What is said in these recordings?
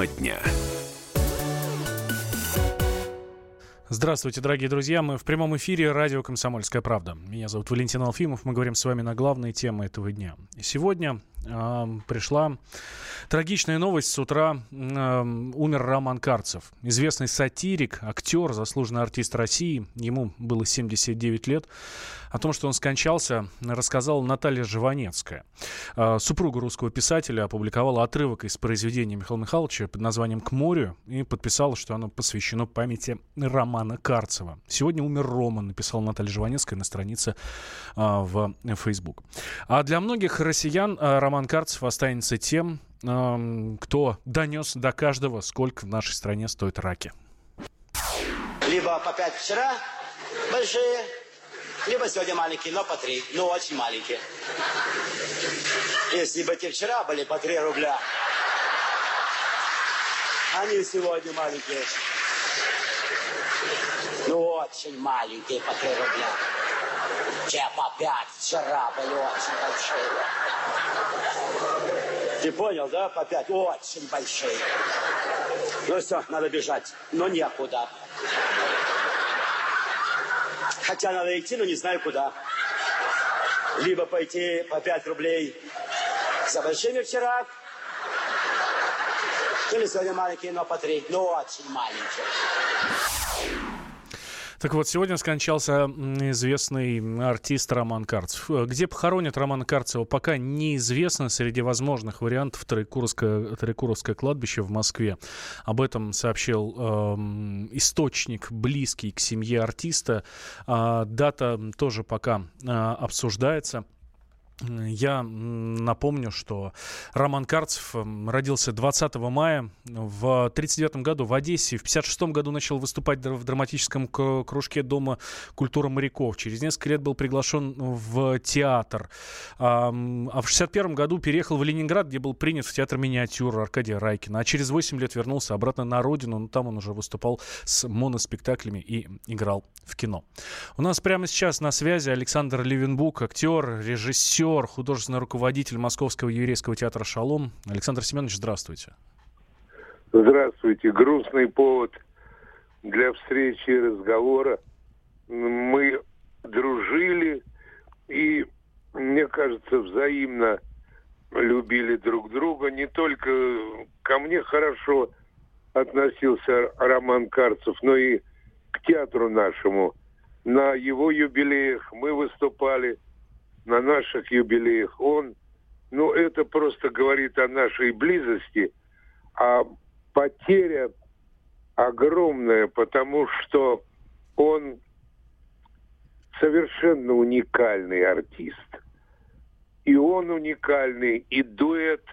Тема дня. Здравствуйте, дорогие друзья. Мы в прямом эфире радио «Комсомольская правда». Меня зовут Валентин Алфимов. Мы говорим с вами на главные темы этого дня. Сегодня пришла трагичная новость. С утра умер Роман Карцев. Известный сатирик, актер, заслуженный артист России. Ему было 79 лет. О том, что он скончался, рассказала Наталья Живанецкая. Э, супруга русского писателя опубликовала отрывок из произведения Михаила Михайловича под названием «К морю» и подписала, что оно посвящено памяти Романа Карцева. Сегодня умер Роман, написала Наталья Живанецкая на странице в Facebook. А для многих россиян Роман Карцев останется тем, кто донес до каждого, сколько в нашей стране стоят раки. Либо по пять вчера большие, либо сегодня маленькие, но по три. Ну, очень маленькие. Если бы те вчера были по три рубля, они сегодня маленькие. Ну, очень маленькие по три рубля. Те по пять вчера были очень большие. Ты понял, да? По пять. Очень большие. Ну все, надо бежать. Но некуда. Хотя надо идти, но не знаю куда. Либо пойти по 5 рублей за большими вчера, или сегодня маленькие, но по 3. Ну, очень маленькие. Так вот, сегодня скончался известный артист Роман Карцев. Где похоронят Романа Карцева, пока неизвестно. Среди возможных вариантов Троекуровское, Троекуровское кладбище в Москве. Об этом сообщил э, источник, близкий к семье артиста. А, дата тоже пока э, обсуждается. Я напомню, что Роман Карцев родился 20 мая в 1939 году в Одессе. В 1956 году начал выступать в драматическом кружке Дома культуры моряков. Через несколько лет был приглашен в театр. А в 1961 году переехал в Ленинград, где был принят в театр миниатюр Аркадия Райкина. А через 8 лет вернулся обратно на родину, но там он уже выступал с моноспектаклями и играл в кино. У нас прямо сейчас на связи Александр Левенбук, актер, режиссер, режиссер, художественный руководитель Московского еврейского театра «Шалом». Александр Семенович, здравствуйте. Здравствуйте. Грустный повод для встречи и разговора. Мы дружили и, мне кажется, взаимно любили друг друга. Не только ко мне хорошо относился Роман Карцев, но и к театру нашему. На его юбилеях мы выступали – на наших юбилеях, он, ну, это просто говорит о нашей близости, а потеря огромная, потому что он совершенно уникальный артист. И он уникальный, и дуэт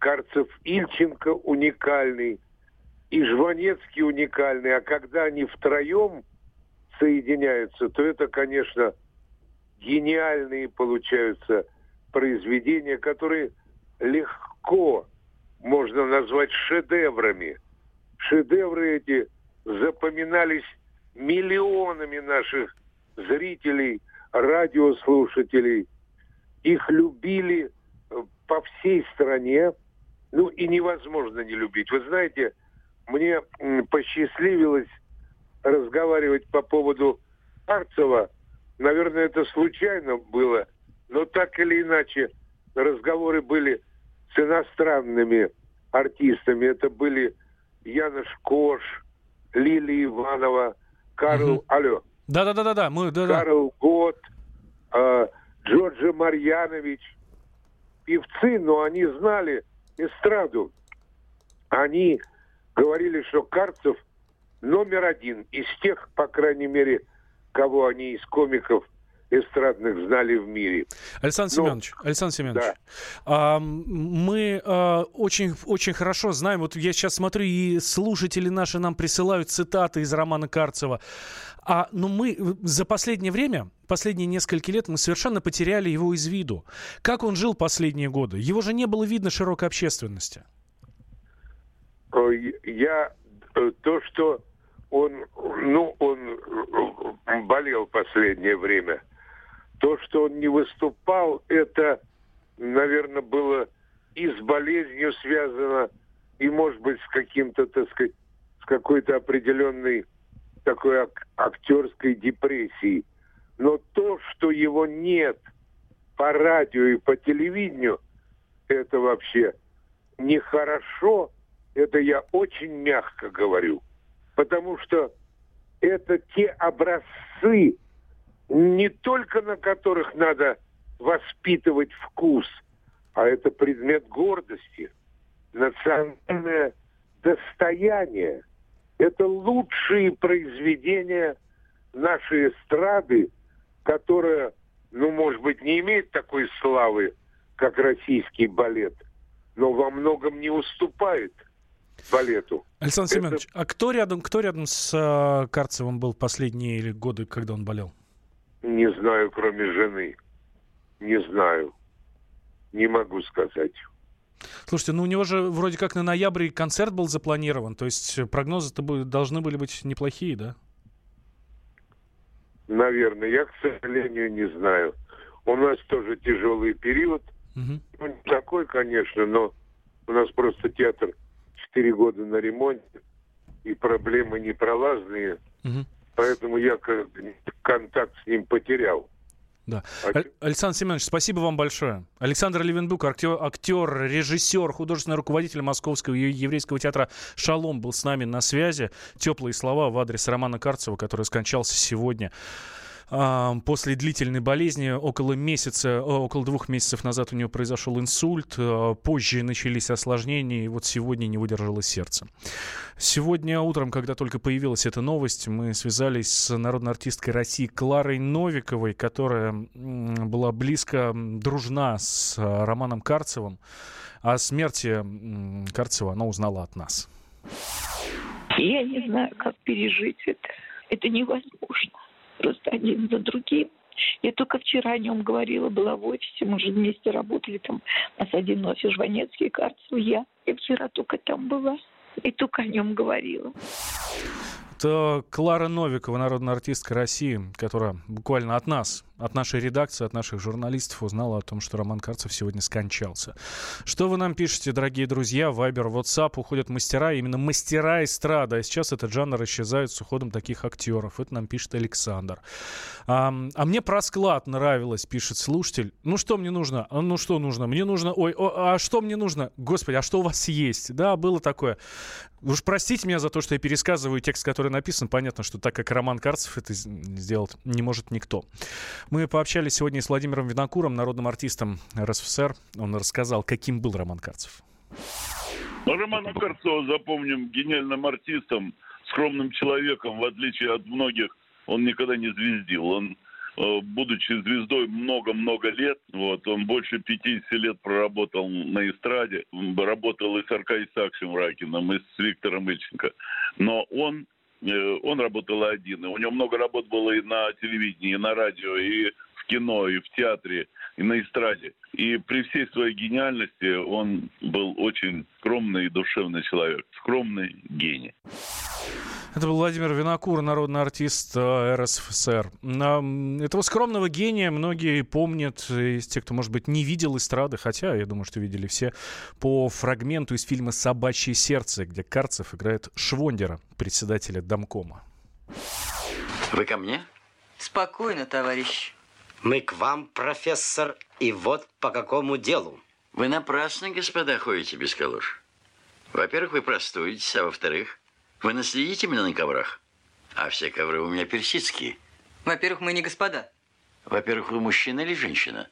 Карцев-Ильченко уникальный, и Жванецкий уникальный. А когда они втроем соединяются, то это, конечно, гениальные получаются произведения, которые легко можно назвать шедеврами. Шедевры эти запоминались миллионами наших зрителей, радиослушателей. Их любили э, по всей стране. Ну и невозможно не любить. Вы знаете, мне посчастливилось разговаривать по поводу Арцева Наверное, это случайно было, но так или иначе разговоры были с иностранными артистами. Это были Янош Кош, Лилия Иванова, Карл... Угу. Алло. Да-да-да-да, мы... Да, да. Карл Гот, э, Джорджи Марьянович. Певцы, но они знали эстраду. Они говорили, что Карцев номер один из тех, по крайней мере, кого они из комиков эстрадных знали в мире. Александр Но... Семенович, Александр Семенович, да. а, мы а, очень, очень хорошо знаем, вот я сейчас смотрю, и слушатели наши нам присылают цитаты из романа Карцева, а, но мы за последнее время, последние несколько лет, мы совершенно потеряли его из виду. Как он жил последние годы? Его же не было видно широкой общественности. Я э, то, что ну, он болел последнее время. То, что он не выступал, это, наверное, было и с болезнью связано, и, может быть, с каким-то, так сказать, с какой-то определенной такой ак- актерской депрессией. Но то, что его нет по радио и по телевидению, это вообще нехорошо, это я очень мягко говорю. Потому что это те образцы, не только на которых надо воспитывать вкус, а это предмет гордости, национальное достояние. Это лучшие произведения нашей эстрады, которая, ну, может быть, не имеет такой славы, как российский балет, но во многом не уступает балету. Александр Это... Семенович, а кто рядом, кто рядом с э, Карцевым был последние годы, когда он болел? Не знаю, кроме жены. Не знаю. Не могу сказать. Слушайте, ну у него же вроде как на ноябре концерт был запланирован, то есть прогнозы-то должны были быть неплохие, да? Наверное, я, к сожалению, не знаю. У нас тоже тяжелый период. Угу. Ну, не такой, конечно, но у нас просто театр 4 года на ремонте, и проблемы непролазные. Угу. Поэтому я контакт с ним потерял. Да. А... Александр Семенович, спасибо вам большое. Александр Левенбук, актер, актер, режиссер, художественный руководитель Московского еврейского театра «Шалом» был с нами на связи. Теплые слова в адрес Романа Карцева, который скончался сегодня после длительной болезни. Около месяца, около двух месяцев назад у него произошел инсульт. А, позже начались осложнения, и вот сегодня не выдержало сердце. Сегодня утром, когда только появилась эта новость, мы связались с народной артисткой России Кларой Новиковой, которая была близко дружна с а, Романом Карцевым. О смерти Карцева она узнала от нас. Я не знаю, как пережить это. Это невозможно просто один за другим. Я только вчера о нем говорила, была в офисе, мы же вместе работали там. У нас один офис, Жванецкий, Карцев, я. Я вчера только там была и только о нем говорила. Это Клара Новикова, народная артистка России, которая буквально от нас от нашей редакции, от наших журналистов узнала о том, что Роман Карцев сегодня скончался. Что вы нам пишете, дорогие друзья? Вайбер, WhatsApp, уходят мастера, именно мастера эстрады. А сейчас этот жанр исчезает с уходом таких актеров. Это нам пишет Александр. А, а мне про склад нравилось, пишет слушатель. Ну что мне нужно? А, ну что нужно? Мне нужно... Ой, о, а что мне нужно? Господи, а что у вас есть? Да, было такое. Уж простите меня за то, что я пересказываю текст, который написан. Понятно, что так как Роман Карцев это сделать не может никто. Мы пообщались сегодня с Владимиром Винокуром, народным артистом РСФСР. Он рассказал, каким был Роман Карцев. Ну, Романа Карцева запомним гениальным артистом, скромным человеком, в отличие от многих, он никогда не звездил. Он э, будучи звездой много-много лет, вот, он больше 50 лет проработал на эстраде, работал и с Аркадием Саксом Ракиным, и с Виктором Ильченко. Но он он работал один. У него много работ было и на телевидении, и на радио, и в кино, и в театре, и на эстраде. И при всей своей гениальности он был очень скромный и душевный человек. Скромный гений. Это был Владимир Винокур, народный артист э, РСФСР. Этого скромного гения многие помнят из тех, кто, может быть, не видел эстрады, хотя, я думаю, что видели все, по фрагменту из фильма «Собачье сердце», где Карцев играет Швондера, председателя Домкома. Вы ко мне? Спокойно, товарищ. Мы к вам, профессор, и вот по какому делу. Вы напрасно, господа, ходите без калош. Во-первых, вы простудитесь, а во-вторых, вы наследите меня на коврах? А все ковры у меня персидские. Во-первых, мы не господа. Во-первых, вы мужчина или женщина?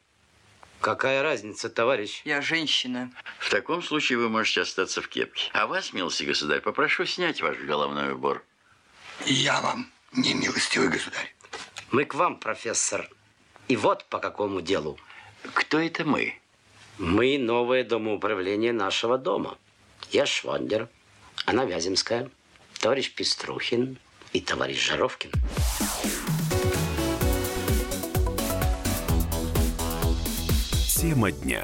Какая разница, товарищ? Я женщина. В таком случае вы можете остаться в кепке. А вас, милостивый государь, попрошу снять ваш головной убор. Я вам не милостивый государь. Мы к вам, профессор. И вот по какому делу. Кто это мы? Мы новое домоуправление нашего дома. Я Швондер, она Вяземская товарищ Пеструхин и товарищ Жаровкин. Тема дня.